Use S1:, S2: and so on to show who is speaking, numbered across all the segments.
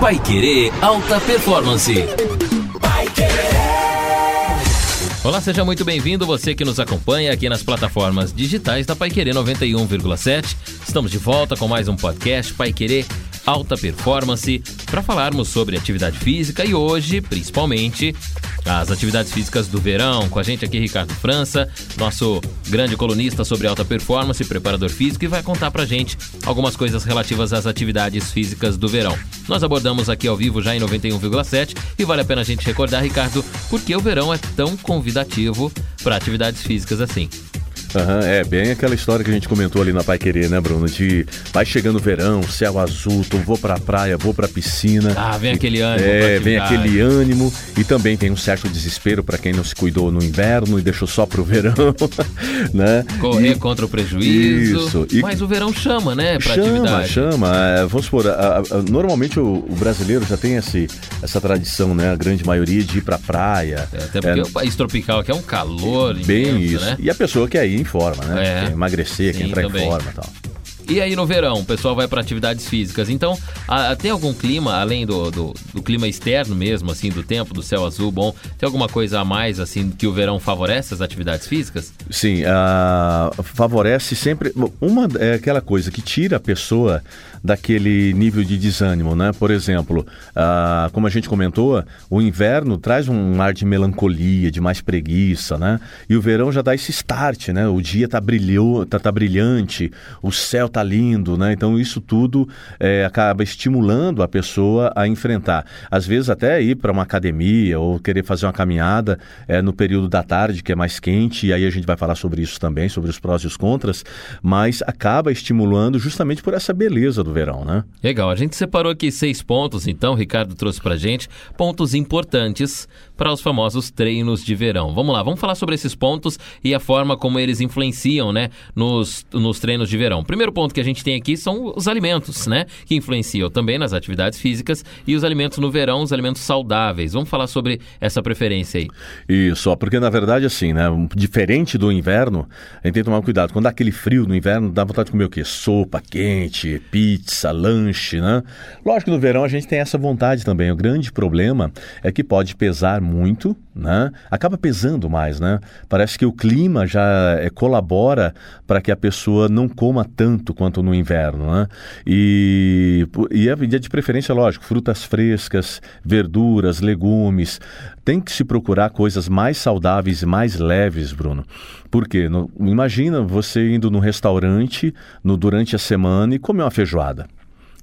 S1: Pai Querer Alta Performance. Olá, seja muito bem-vindo, você que nos acompanha aqui nas plataformas digitais da Pai Querer 91,7. Estamos de volta com mais um podcast Pai Querer Alta Performance para falarmos sobre atividade física e hoje, principalmente, as atividades físicas do verão. Com a gente aqui, Ricardo França, nosso grande colunista sobre alta performance, preparador físico, e vai contar pra gente algumas coisas relativas às atividades físicas do verão. Nós abordamos aqui ao vivo já em 91,7 e vale a pena a gente recordar, Ricardo, por que o verão é tão convidativo para atividades físicas assim.
S2: Uhum, é bem aquela história que a gente comentou ali na Pai Querer, né, Bruno? De vai chegando o verão, céu azul, então vou pra praia, vou pra piscina.
S1: Ah, vem aquele ânimo.
S2: É, vem aquele ânimo. E também tem um certo desespero para quem não se cuidou no inverno e deixou só pro verão, né?
S1: Correr e, contra o prejuízo. Isso. E, Mas o verão chama, né, pra
S2: chama,
S1: atividade.
S2: Chama, é, Vamos supor, a, a, normalmente o, o, brasileiro já tem esse, essa tradição, né? A grande maioria de ir pra praia.
S1: É, até porque é, o país tropical aqui é um calor
S2: Bem
S1: imenso,
S2: isso.
S1: Né?
S2: E a pessoa quer ir em forma, né? É. Quer emagrecer, Sim, quer entrar também. em forma e tal.
S1: E aí no verão, o pessoal vai para atividades físicas. Então, a, tem algum clima, além do, do, do, clima externo mesmo, assim, do tempo, do céu azul, bom, tem alguma coisa a mais, assim, que o verão favorece as atividades físicas?
S2: Sim, uh, favorece sempre. Uma é aquela coisa que tira a pessoa daquele nível de desânimo, né? Por exemplo, uh, como a gente comentou, o inverno traz um ar de melancolia, de mais preguiça, né? E o verão já dá esse start, né? O dia tá, brilhou, tá, tá brilhante, o céu tá lindo, né? Então isso tudo é, acaba estimulando a pessoa a enfrentar. Às vezes até ir para uma academia ou querer fazer uma caminhada é, no período da tarde, que é mais quente, e aí a gente vai falar sobre isso também, sobre os prós e os contras, mas acaba estimulando justamente por essa beleza do do verão, né?
S1: Legal. A gente separou aqui seis pontos, então, o Ricardo trouxe pra gente pontos importantes para os famosos treinos de verão. Vamos lá, vamos falar sobre esses pontos e a forma como eles influenciam, né, nos, nos treinos de verão. Primeiro ponto que a gente tem aqui são os alimentos, né, que influenciam também nas atividades físicas e os alimentos no verão, os alimentos saudáveis. Vamos falar sobre essa preferência aí.
S2: Isso, porque na verdade assim, né, diferente do inverno, a gente tem que tomar cuidado. Quando dá aquele frio no inverno, dá vontade de comer o quê? Sopa quente, pizza, pizza, lanche, né? Lógico que no verão a gente tem essa vontade também. O grande problema é que pode pesar muito, né? Acaba pesando mais, né? Parece que o clima já é, colabora para que a pessoa não coma tanto quanto no inverno, né? E, e é de preferência, lógico, frutas frescas, verduras, legumes. Tem que se procurar coisas mais saudáveis e mais leves, Bruno. Porque imagina você indo no restaurante no, durante a semana e comer uma feijoada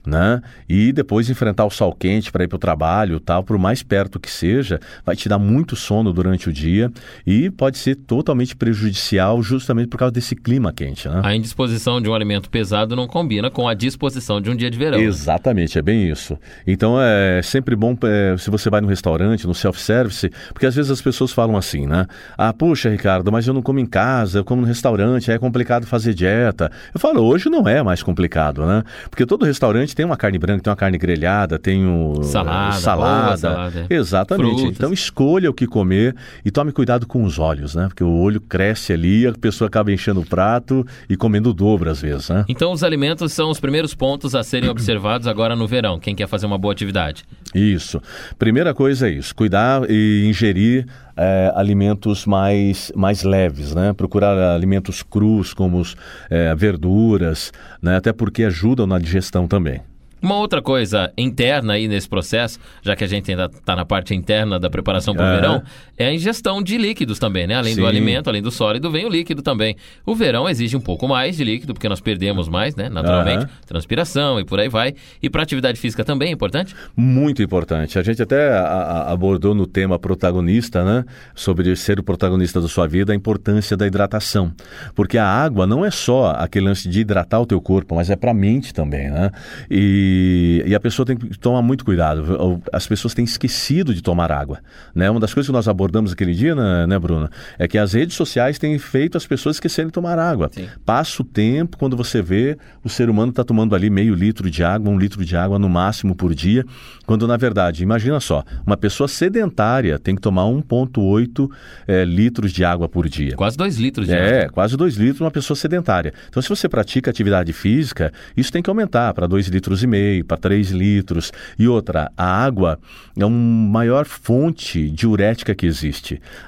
S2: né? E depois enfrentar o sol quente para ir para o trabalho, tal, por mais perto que seja, vai te dar muito sono durante o dia e pode ser totalmente prejudicial justamente por causa desse clima quente, né?
S1: A indisposição de um alimento pesado não combina com a disposição de um dia de verão.
S2: Exatamente, é bem isso. Então é sempre bom é, se você vai no restaurante, no self-service, porque às vezes as pessoas falam assim, né? Ah, puxa, Ricardo, mas eu não como em casa, eu como no restaurante, é complicado fazer dieta. Eu falo, hoje não é mais complicado, né? Porque todo restaurante tem uma carne branca, tem uma carne grelhada, tem o
S1: salada,
S2: salada. salada. Exatamente. Frutas. Então escolha o que comer e tome cuidado com os olhos, né? Porque o olho cresce ali, a pessoa acaba enchendo o prato e comendo o dobro às vezes, né?
S1: Então os alimentos são os primeiros pontos a serem observados agora no verão, quem quer fazer uma boa atividade.
S2: Isso. Primeira coisa é isso, cuidar e ingerir é, alimentos mais, mais leves, né? Procurar alimentos crus, como os, é, verduras, né? Até porque ajudam na digestão também.
S1: Uma outra coisa interna aí nesse processo, já que a gente ainda está na parte interna da preparação para o verão, é a ingestão de líquidos também, né? Além Sim. do alimento, além do sólido, vem o líquido também. O verão exige um pouco mais de líquido, porque nós perdemos mais, né? Naturalmente, uhum. transpiração e por aí vai. E para atividade física também é importante?
S2: Muito importante. A gente até a, a, abordou no tema protagonista, né? Sobre ser o protagonista da sua vida, a importância da hidratação. Porque a água não é só aquele lance de hidratar o teu corpo, mas é para a mente também, né? E e, a pessoa tem que tomar muito cuidado. As pessoas têm esquecido de tomar água. Né? Uma das coisas que nós abordamos aquele dia, né, né Bruna, é que as redes sociais têm feito as pessoas esquecerem de tomar água. Sim. Passa o tempo, quando você vê, o ser humano está tomando ali meio litro de água, um litro de água no máximo por dia, quando na verdade, imagina só, uma pessoa sedentária tem que tomar 1,8 é, litros de água por dia.
S1: Quase 2 litros de
S2: é,
S1: água.
S2: É, quase 2 litros uma pessoa sedentária. Então, se você pratica atividade física, isso tem que aumentar para 2 litros e meio para 3 litros. E outra, a água é uma maior fonte diurética que existe.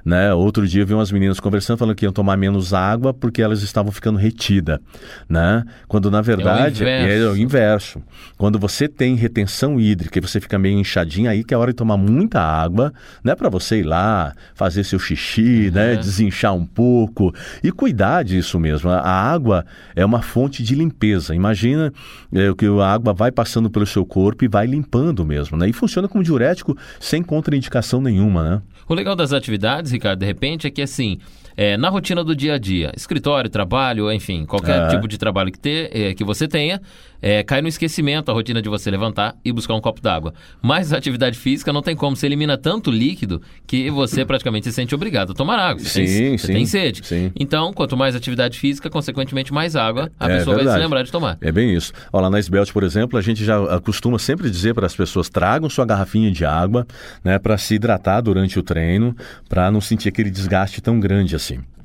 S2: Né? Outro dia eu vi umas meninas conversando falando que iam tomar menos água porque elas estavam ficando retidas. Né? Quando na verdade
S1: é o,
S2: é o inverso. Quando você tem retenção hídrica e você fica meio inchadinho, aí que é hora de tomar muita água, né? Para você ir lá, fazer seu xixi, uhum. né? Desinchar um pouco e cuidar disso mesmo. A água é uma fonte de limpeza. Imagina é, que a água vai passando pelo seu corpo e vai limpando mesmo, né? E funciona como diurético sem contraindicação nenhuma, né?
S1: O legal das atividades, Ricardo, de repente, é que assim, é, na rotina do dia a dia, escritório, trabalho, enfim, qualquer é. tipo de trabalho que, ter, é, que você tenha, é, cai no esquecimento a rotina de você levantar e buscar um copo d'água. Mas a atividade física não tem como, você elimina tanto líquido que você praticamente se sente obrigado a tomar água. Você, sim, tem, você sim, tem sede. Sim. Então, quanto mais atividade física, consequentemente mais água a é, pessoa verdade. vai se lembrar de tomar.
S2: É bem isso. Olha, lá na Esbelt, por exemplo, a gente já costuma sempre dizer para as pessoas tragam sua garrafinha de água né, para se hidratar durante o treino, para não sentir aquele desgaste tão grande assim. 7.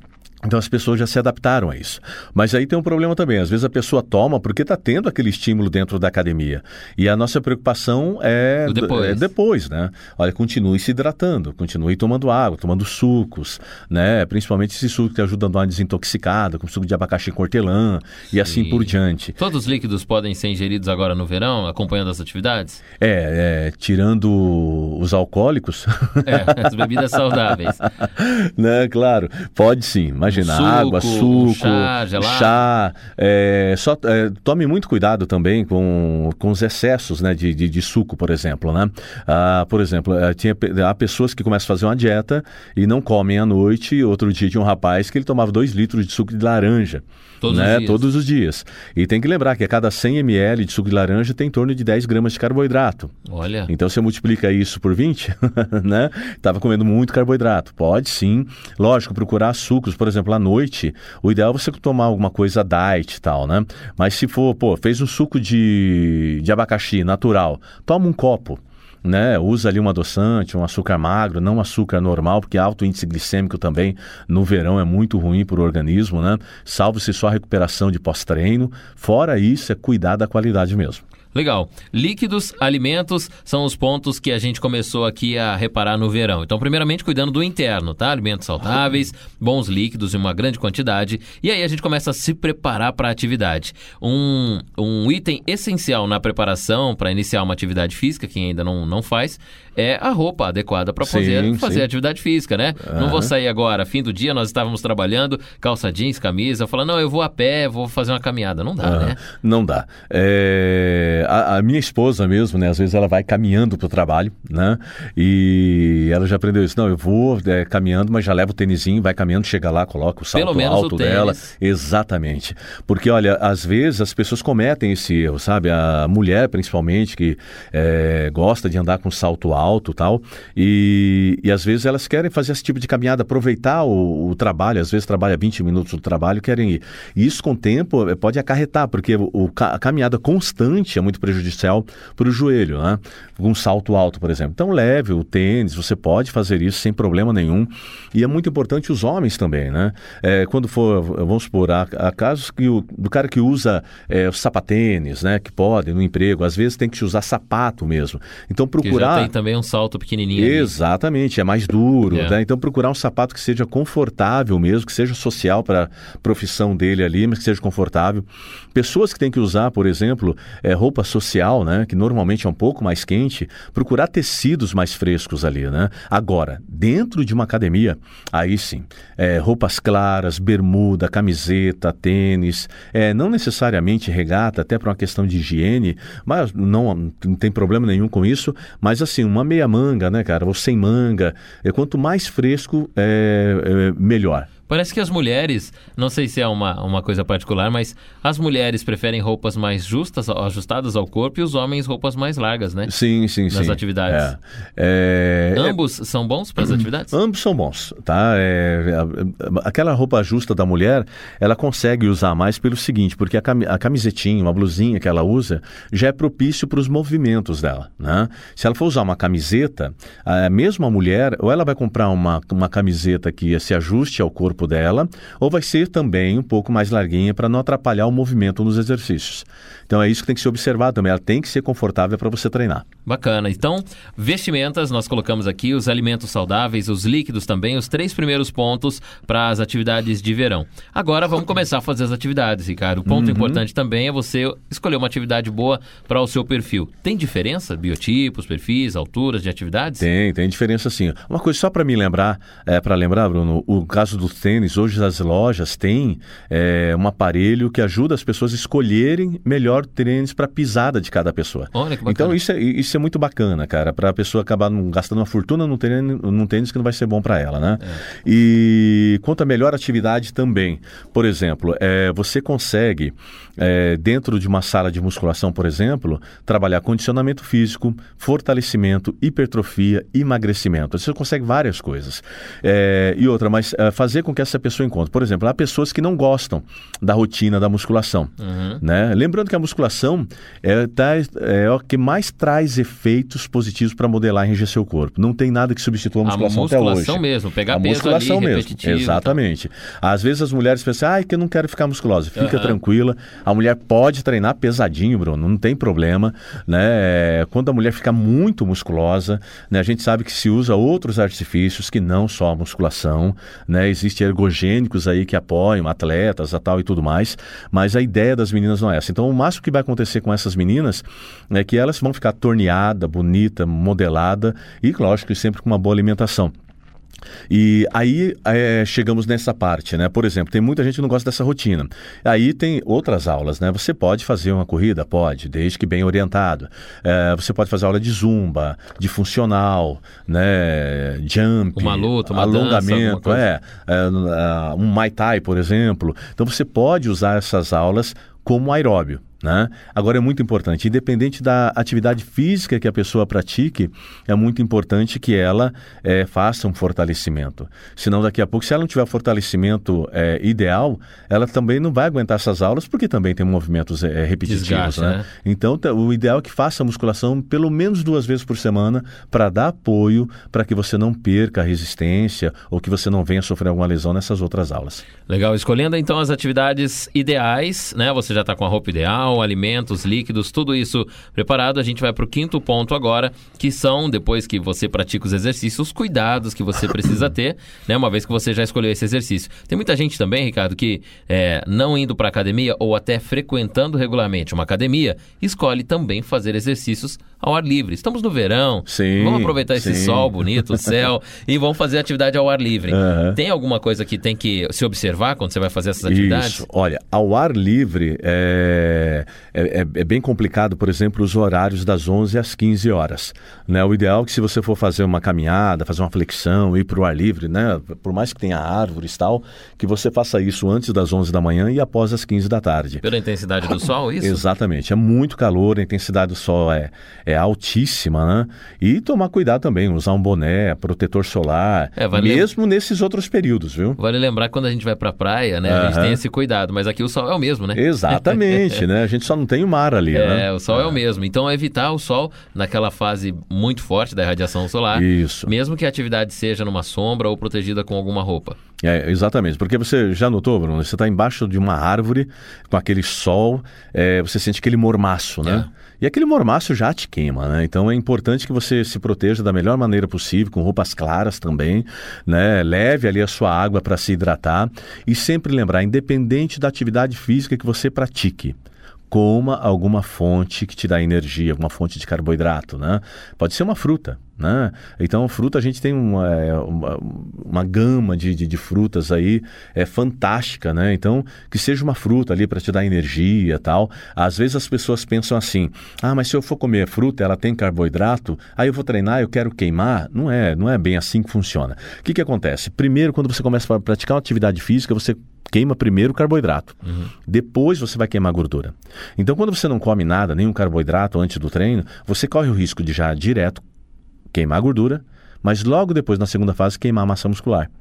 S2: Então as pessoas já se adaptaram a isso. Mas aí tem um problema também. Às vezes a pessoa toma porque está tendo aquele estímulo dentro da academia. E a nossa preocupação é
S1: depois.
S2: é depois, né? Olha, continue se hidratando, continue tomando água, tomando sucos, né? Principalmente esse suco que ajuda a dar uma desintoxicada, como suco de abacaxi com hortelã e assim por diante.
S1: Todos os líquidos podem ser ingeridos agora no verão, acompanhando as atividades?
S2: É, é tirando os alcoólicos.
S1: É, as bebidas saudáveis.
S2: né? Claro, pode sim, mas suco, água, suco,
S1: chá, gelado.
S2: chá é, só, é, tome muito cuidado também com, com os excessos né, de, de, de suco, por exemplo. Né? Ah, por exemplo, é, tinha, há pessoas que começam a fazer uma dieta e não comem à noite. Outro dia tinha um rapaz que ele tomava 2 litros de suco de laranja.
S1: Todos
S2: né?
S1: os dias.
S2: Todos os dias. E tem que lembrar que a cada 100 ml de suco de laranja tem em torno de 10 gramas de carboidrato.
S1: Olha.
S2: Então você multiplica isso por 20, né? Estava comendo muito carboidrato. Pode sim. Lógico, procurar sucos, por exemplo exemplo, à noite, o ideal é você tomar alguma coisa diet e tal, né? Mas se for, pô, fez um suco de, de abacaxi natural, toma um copo. Né, usa ali um adoçante, um açúcar magro, não açúcar normal, porque alto índice glicêmico também no verão é muito ruim para o organismo, né? Salve-se só a recuperação de pós-treino. Fora isso, é cuidar da qualidade mesmo.
S1: Legal. Líquidos, alimentos são os pontos que a gente começou aqui a reparar no verão. Então, primeiramente, cuidando do interno, tá? Alimentos saudáveis, bons líquidos em uma grande quantidade. E aí a gente começa a se preparar para a atividade. Um, um item essencial na preparação para iniciar uma atividade física, quem ainda não, não faz, é a roupa adequada para poder fazer atividade física, né? Uhum. Não vou sair agora, fim do dia, nós estávamos trabalhando, calça jeans, camisa, falando, não, eu vou a pé, vou fazer uma caminhada. Não dá, uhum. né?
S2: Não dá. É... A, a, minha esposa mesmo, né? Às vezes ela vai caminhando para o trabalho, né? E ela já aprendeu isso. Não, eu vou é, caminhando, mas já levo o tênisinho, vai caminhando, chega lá, coloca o salto alto dela. Exatamente. Porque, olha, às vezes as pessoas cometem esse erro, sabe? A mulher, principalmente, que é, gosta de andar com salto alto, tal. E, e às vezes elas querem fazer esse tipo de caminhada, aproveitar o, o trabalho, às vezes trabalha 20 minutos do trabalho querem ir. E isso com o tempo pode acarretar, porque o, a caminhada constante é muito prejudicial para o joelho, né? Um salto alto, por exemplo. Então leve o tênis, você pode fazer isso sem problema nenhum. E é muito importante os homens também, né? É, quando for, vamos supor, há, há casos que o, do cara que usa é, sapatênis, né? Que pode no emprego, às vezes tem que usar sapato mesmo. Então procurar.
S1: Que tem também um salto pequenininho.
S2: Exatamente, ali. é mais duro. É. Né? Então procurar um sapato que seja confortável mesmo, que seja social para a profissão dele ali, mas que seja confortável. Pessoas que têm que usar, por exemplo, é, roupa social, né? Que normalmente é um pouco mais quente, procurar tecidos mais frescos ali, né? Agora, dentro de uma academia, aí sim, é, roupas claras, bermuda, camiseta, tênis, é, não necessariamente regata, até para uma questão de higiene, mas não, não tem problema nenhum com isso, mas assim, uma meia manga, né, cara? Ou sem manga. É, quanto mais fresco, é, é melhor.
S1: Parece que as mulheres, não sei se é uma, uma coisa particular, mas as mulheres preferem roupas mais justas, ajustadas ao corpo, e os homens roupas mais largas, né?
S2: Sim, sim,
S1: Nas
S2: sim.
S1: Nas atividades.
S2: É.
S1: É... Ambos são bons para as atividades?
S2: Ambos são bons, tá? É... Aquela roupa justa da mulher, ela consegue usar mais pelo seguinte, porque a camisetinha, uma blusinha que ela usa, já é propício para os movimentos dela, né? Se ela for usar uma camiseta, a mesma mulher, ou ela vai comprar uma, uma camiseta que se ajuste ao corpo corpo dela, ou vai ser também um pouco mais larguinha para não atrapalhar o movimento nos exercícios. Então é isso que tem que ser observado também. Ela tem que ser confortável para você treinar.
S1: Bacana. Então, vestimentas, nós colocamos aqui os alimentos saudáveis, os líquidos também, os três primeiros pontos para as atividades de verão. Agora vamos começar a fazer as atividades, Ricardo. O ponto uhum. importante também é você escolher uma atividade boa para o seu perfil. Tem diferença? Biotipos, perfis, alturas de atividades?
S2: Tem, tem diferença sim. Uma coisa só para me lembrar, é, para lembrar, Bruno, o caso do tênis, hoje as lojas têm é, um aparelho que ajuda as pessoas a escolherem melhor tênis para pisada de cada pessoa.
S1: Olha que bacana.
S2: Então isso é, isso é muito bacana, cara, para a pessoa acabar gastando uma fortuna num tênis, num tênis que não vai ser bom para ela, né? É. E quanto à melhor atividade também, por exemplo, é, você consegue é, dentro de uma sala de musculação, por exemplo, trabalhar condicionamento físico, fortalecimento, hipertrofia, emagrecimento. Você consegue várias coisas. É, e outra, mas é, fazer com que essa pessoa encontre. Por exemplo, há pessoas que não gostam da rotina da musculação. Uhum. Né? Lembrando que a musculação é, tá, é o que mais traz efeitos positivos para modelar e enrijecer o corpo. Não tem nada que substitua a musculação, a musculação
S1: até hoje. mesmo, pegar
S2: a
S1: peso
S2: musculação
S1: ali,
S2: mesmo. Exatamente. Às vezes as mulheres pensam, ah, que eu não quero ficar musculosa. Fica uhum. tranquila. A mulher pode treinar pesadinho, Bruno, não tem problema. Né? Quando a mulher fica muito musculosa, né, a gente sabe que se usa outros artifícios que não só a musculação. Né? Existem ergogênicos aí que apoiam atletas a tal e tudo mais, mas a ideia das meninas não é essa. Então, o máximo que vai acontecer com essas meninas é que elas vão ficar torneada, bonita, modelada e, lógico, sempre com uma boa alimentação. E aí é, chegamos nessa parte, né? Por exemplo, tem muita gente que não gosta dessa rotina. Aí tem outras aulas, né? Você pode fazer uma corrida? Pode, desde que bem orientado. É, você pode fazer aula de zumba, de funcional, né? Jump,
S1: uma luta, uma
S2: alongamento,
S1: dança,
S2: é, é, um Muay Thai, por exemplo. Então você pode usar essas aulas como aeróbio. Né? Agora é muito importante, independente da atividade física que a pessoa pratique, é muito importante que ela é, faça um fortalecimento. Senão, daqui a pouco, se ela não tiver fortalecimento é, ideal, ela também não vai aguentar essas aulas, porque também tem movimentos é, repetitivos. Desgaste, né? Né? Então, o ideal é que faça a musculação pelo menos duas vezes por semana para dar apoio para que você não perca a resistência ou que você não venha sofrer alguma lesão nessas outras aulas.
S1: Legal. Escolhendo então as atividades ideais, né? Você já está com a roupa ideal alimentos, líquidos, tudo isso preparado. A gente vai para o quinto ponto agora, que são, depois que você pratica os exercícios, os cuidados que você precisa ter, né? Uma vez que você já escolheu esse exercício. Tem muita gente também, Ricardo, que é, não indo para academia ou até frequentando regularmente uma academia, escolhe também fazer exercícios ao ar livre. Estamos no verão,
S2: sim,
S1: vamos aproveitar
S2: sim.
S1: esse sol bonito, o céu, e vamos fazer atividade ao ar livre. Uhum. Tem alguma coisa que tem que se observar quando você vai fazer essas atividades?
S2: Isso. Olha, ao ar livre é, é, é, é, bem complicado, por exemplo, os horários das 11 às 15 horas. Né? O ideal é que se você for fazer uma caminhada, fazer uma flexão, ir para o ar livre, né? por mais que tenha árvores e tal, que você faça isso antes das 11 da manhã e após as 15 da tarde.
S1: Pela intensidade do sol, isso?
S2: Exatamente. É muito calor, a intensidade do sol é, é altíssima, né? E tomar cuidado também, usar um boné, protetor solar, é, vale mesmo lem... nesses outros períodos, viu?
S1: Vale lembrar que quando a gente vai para a praia, né? A gente tem esse cuidado, mas aqui o sol é o mesmo, né?
S2: Exatamente, né? A gente só não tem o mar ali,
S1: é,
S2: né?
S1: É, o sol é. é o mesmo. Então, evitar o sol naquela fase muito forte da radiação solar.
S2: Isso.
S1: Mesmo que a atividade seja numa sombra ou protegida com alguma roupa.
S2: É, exatamente. Porque você já notou, Bruno? Você está embaixo de uma árvore com aquele sol, é, você sente aquele mormaço, né? É. E aquele mormaço já te queima, né? Então é importante que você se proteja da melhor maneira possível, com roupas claras também, né? Leve ali a sua água para se hidratar e sempre lembrar, independente da atividade física que você pratique, coma alguma fonte que te dá energia, alguma fonte de carboidrato, né? Pode ser uma fruta, né? Então, fruta a gente tem uma, é, uma, uma gama de, de, de, frutas aí é fantástica, né? Então, que seja uma fruta ali para te dar energia tal. Às vezes as pessoas pensam assim: ah, mas se eu for comer fruta, ela tem carboidrato, aí eu vou treinar, eu quero queimar. Não é, não é bem assim que funciona. O que, que acontece? Primeiro, quando você começa a praticar uma atividade física, você queima primeiro o carboidrato. Uhum. Depois você vai queimar a gordura. Então, quando você não come nada, nenhum carboidrato antes do treino, você corre o risco de já direto queimar a gordura, mas logo depois, na segunda fase, queimar a massa muscular.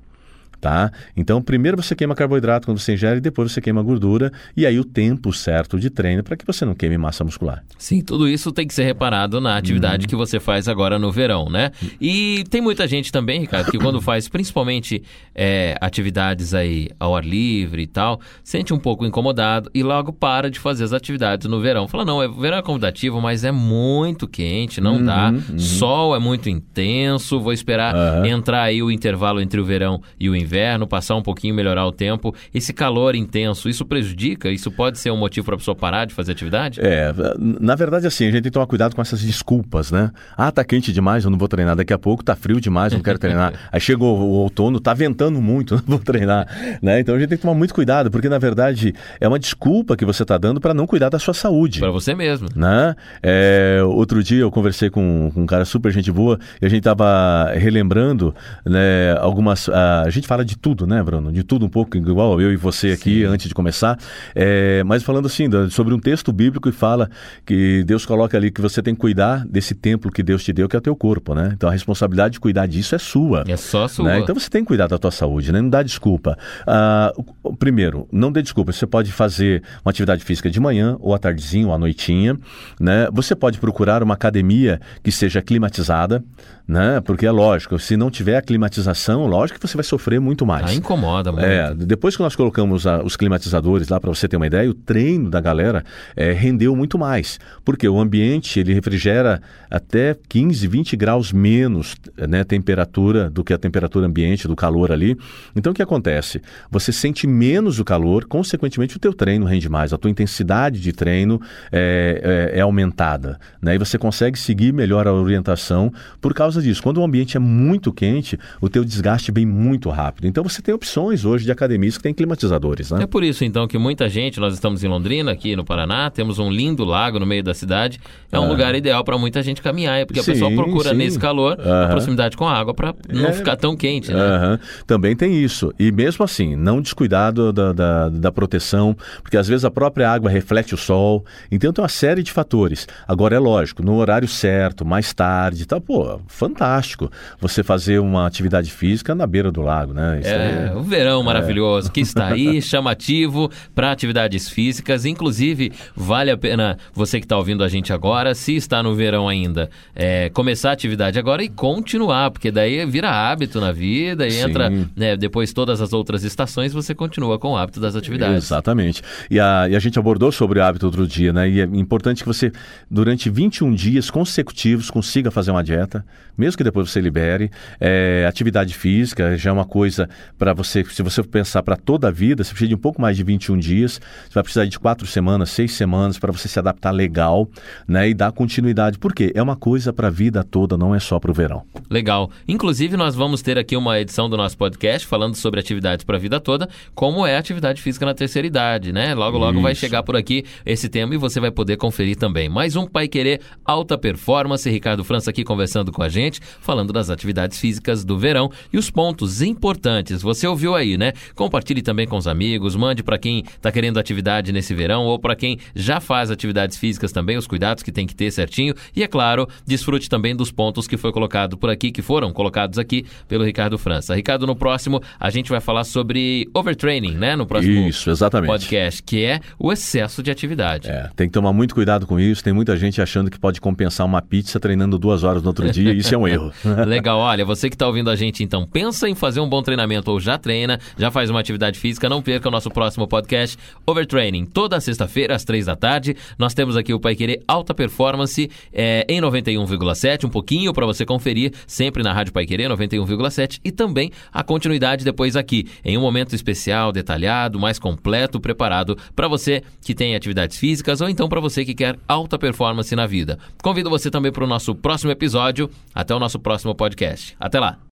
S2: Tá? Então, primeiro você queima carboidrato quando você ingere, e depois você queima gordura, e aí o tempo certo de treino para que você não queime massa muscular.
S1: Sim, tudo isso tem que ser reparado na atividade uhum. que você faz agora no verão, né? E tem muita gente também, Ricardo, que quando faz principalmente é, atividades aí ao ar livre e tal, sente um pouco incomodado e logo para de fazer as atividades no verão. Fala, não, é, o verão é convidativo, mas é muito quente, não uhum, dá. Uhum. Sol é muito intenso, vou esperar entrar aí o intervalo entre o verão e o inverno inverno, passar um pouquinho, melhorar o tempo. Esse calor intenso, isso prejudica? Isso pode ser um motivo para a pessoa parar de fazer atividade?
S2: É, na verdade, assim, a gente tem que tomar cuidado com essas desculpas, né? Ah, tá quente demais, eu não vou treinar daqui a pouco, tá frio demais, eu não quero treinar. Aí chegou o outono, tá ventando muito, não vou treinar, né? Então a gente tem que tomar muito cuidado, porque na verdade é uma desculpa que você está dando para não cuidar da sua saúde.
S1: Para você mesmo.
S2: Né? É, outro dia eu conversei com, com, um cara super gente boa e a gente tava relembrando, né, algumas. A, a gente fala de tudo, né, Bruno? De tudo um pouco, igual eu e você aqui Sim. antes de começar. É, mas falando assim, sobre um texto bíblico que fala que Deus coloca ali que você tem que cuidar desse templo que Deus te deu, que é o teu corpo, né? Então a responsabilidade de cuidar disso é sua.
S1: É só sua.
S2: Né? Então você tem que cuidar da tua saúde, né? Não dá desculpa. Ah, primeiro, não dê desculpa. Você pode fazer uma atividade física de manhã, ou à tardezinha, ou à noitinha, né? Você pode procurar uma academia que seja climatizada, né? Porque é lógico, se não tiver a climatização, lógico que você vai sofrer muito mais.
S1: Ah, incomoda muito.
S2: É, depois que nós colocamos a, os climatizadores lá, para você ter uma ideia, o treino da galera é, rendeu muito mais. Porque o ambiente, ele refrigera até 15, 20 graus menos né, temperatura do que a temperatura ambiente, do calor ali. Então, o que acontece? Você sente menos o calor, consequentemente o teu treino rende mais, a tua intensidade de treino é, é, é aumentada. Né? E você consegue seguir melhor a orientação por causa causa disso. Quando o ambiente é muito quente, o teu desgaste vem muito rápido. Então você tem opções hoje de academias que têm climatizadores, né?
S1: É por isso então que muita gente, nós estamos em Londrina, aqui no Paraná, temos um lindo lago no meio da cidade. É um ah. lugar ideal para muita gente caminhar, porque sim, a pessoa procura sim. nesse calor a proximidade com a água para não é. ficar tão quente, né?
S2: Também tem isso. E mesmo assim, não descuidado da, da, da proteção, porque às vezes a própria água reflete o sol. Então tem uma série de fatores. Agora é lógico, no horário certo, mais tarde, tá, pô, fantástico você fazer uma atividade física na beira do lago, né?
S1: Isso é, é, o verão é. maravilhoso que está aí, chamativo para atividades físicas. Inclusive, vale a pena você que está ouvindo a gente agora, se está no verão ainda, é, começar a atividade agora e continuar, porque daí vira hábito na vida e Sim. entra, né, depois todas as outras estações, você continua com o hábito das atividades.
S2: Exatamente. E a, e a gente abordou sobre o hábito outro dia, né? E é importante que você, durante 21 dias consecutivos, consiga fazer uma dieta mesmo que depois você libere. É, atividade física já é uma coisa para você, se você pensar para toda a vida, você precisa de um pouco mais de 21 dias, você vai precisar de quatro semanas, seis semanas para você se adaptar legal né, e dar continuidade. Por quê? É uma coisa para a vida toda, não é só para o verão.
S1: Legal. Inclusive, nós vamos ter aqui uma edição do nosso podcast falando sobre atividades para a vida toda, como é a atividade física na terceira idade, né? Logo, logo Isso. vai chegar por aqui esse tema e você vai poder conferir também. Mais um Pai Querer Alta Performance, Ricardo França aqui conversando com a gente, falando das atividades físicas do verão e os pontos importantes. Você ouviu aí, né? Compartilhe também com os amigos, mande para quem está querendo atividade nesse verão ou para quem já faz atividades físicas também, os cuidados que tem que ter certinho. E é claro, desfrute também dos pontos que foi colocado por aqui, que foram colocados aqui pelo Ricardo França. Ricardo, no próximo a gente vai falar sobre overtraining, né? No próximo
S2: isso, exatamente.
S1: podcast, que é o excesso de atividade.
S2: É, tem que tomar muito cuidado com isso. Tem muita gente achando que pode compensar uma pizza treinando duas horas no outro dia. Isso é um erro.
S1: Legal, olha, você que está ouvindo a gente, então, pensa em fazer um bom treinamento ou já treina, já faz uma atividade física, não perca o nosso próximo podcast, Overtraining, toda sexta-feira, às três da tarde. Nós temos aqui o Pai Querer Alta Performance é, em 91,7, um pouquinho para você conferir, sempre na Rádio Pai Querer 91,7 e também a continuidade depois aqui, em um momento especial, detalhado, mais completo, preparado para você que tem atividades físicas ou então para você que quer alta performance na vida. Convido você também para o nosso próximo episódio. Até o nosso próximo podcast. Até lá!